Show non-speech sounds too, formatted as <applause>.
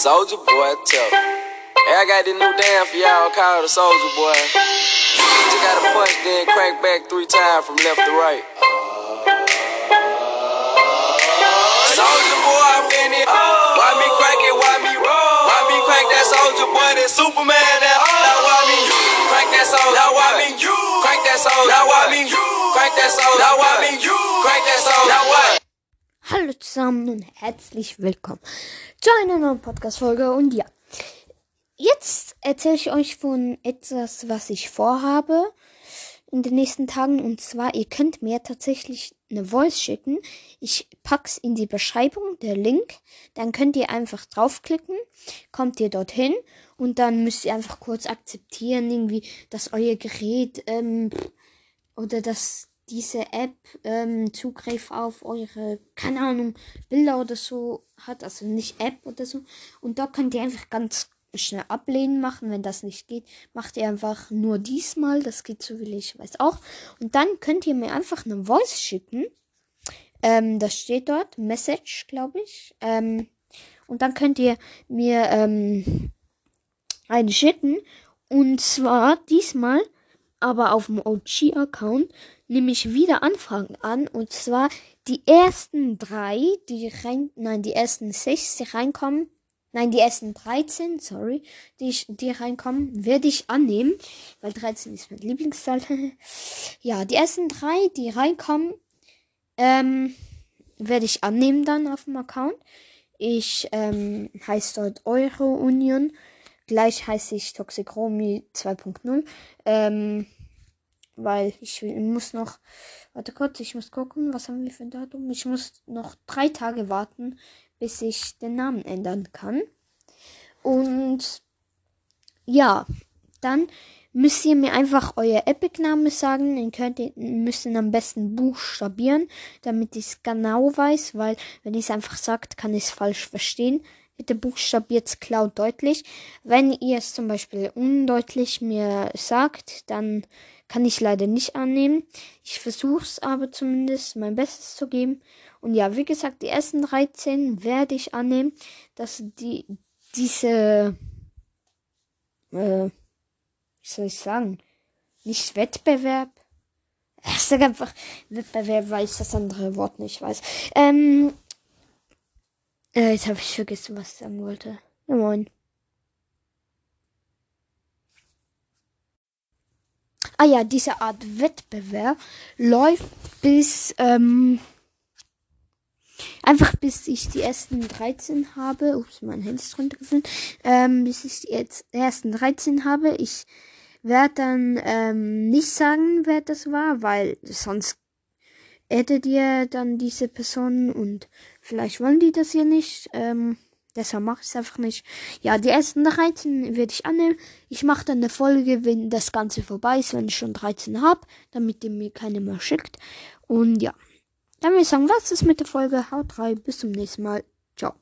Soldier boy, tell. Hey, I got this new dance for y'all called the Soldier boy. Just gotta punch, then crank back three times from left to right. Soldier boy, I'm in it. Why me crank it? Why me roll? Why me crank that soldier boy? That Superman, that Now why me crank that soldier? Now why me you crank that soldier? Now why me you crank that soldier? Now why me you crank that soldier? Now what? Hallo zusammen und herzlich willkommen zu einer neuen Podcast-Folge. Und ja, jetzt erzähle ich euch von etwas, was ich vorhabe in den nächsten Tagen. Und zwar, ihr könnt mir tatsächlich eine Voice schicken. Ich pack's in die Beschreibung, der Link. Dann könnt ihr einfach draufklicken, kommt ihr dorthin und dann müsst ihr einfach kurz akzeptieren, irgendwie, dass euer Gerät ähm, oder dass diese App ähm, Zugriff auf eure, keine Ahnung, Bilder oder so hat, also nicht App oder so. Und da könnt ihr einfach ganz schnell ablehnen machen, wenn das nicht geht, macht ihr einfach nur diesmal, das geht so will ich weiß auch. Und dann könnt ihr mir einfach eine Voice schicken. Ähm, das steht dort, Message, glaube ich. Ähm, und dann könnt ihr mir ähm, eine schicken. Und zwar diesmal aber auf dem OG-Account nehme ich wieder Anfragen an. Und zwar die ersten drei, die rein, nein, die ersten sechs, die reinkommen. Nein, die ersten 13, sorry, die, die reinkommen, werde ich annehmen, weil 13 ist mein Lieblingszahl. <laughs> ja, die ersten drei, die reinkommen, ähm, werde ich annehmen dann auf dem Account. Ich ähm, heiße dort Euro Union. Gleich heiße ich Toxicromi 2.0. Ähm, weil ich muss noch, warte kurz, ich muss gucken, was haben wir für ein Datum? Ich muss noch drei Tage warten, bis ich den Namen ändern kann. Und ja, dann müsst ihr mir einfach euer Epic-Name sagen. Den könnt ihr, müsst ihr am besten buchstabieren, damit ich es genau weiß, weil wenn ich es einfach sagt, kann ich es falsch verstehen. Bitte buchstabiert klar deutlich. Wenn ihr es zum Beispiel undeutlich mir sagt, dann kann ich leider nicht annehmen. Ich versuche es aber zumindest mein Bestes zu geben. Und ja, wie gesagt, die ersten 13 werde ich annehmen, dass die diese äh, wie soll ich sagen, nicht Wettbewerb. <laughs> Ich sage einfach Wettbewerb, weil ich das andere Wort nicht weiß. Ähm, äh, jetzt habe ich vergessen, was ich sagen wollte. Ja, moin. Ah ja, diese Art Wettbewerb läuft bis ähm, einfach bis ich die ersten 13 habe. Ups, mein Handy ist runtergefallen. Ähm, bis ich die ersten 13 habe. Ich werde dann ähm, nicht sagen, wer das war, weil sonst addet ihr dann diese Person und vielleicht wollen die das hier nicht. Ähm, deshalb mache ich es einfach nicht. Ja, die ersten 13 werde ich annehmen. Ich mache dann eine Folge, wenn das Ganze vorbei ist, wenn ich schon 13 habe, damit ihr mir keine mehr schickt. Und ja, dann würde ich sagen, was ist mit der Folge? Haut rein, bis zum nächsten Mal. Ciao.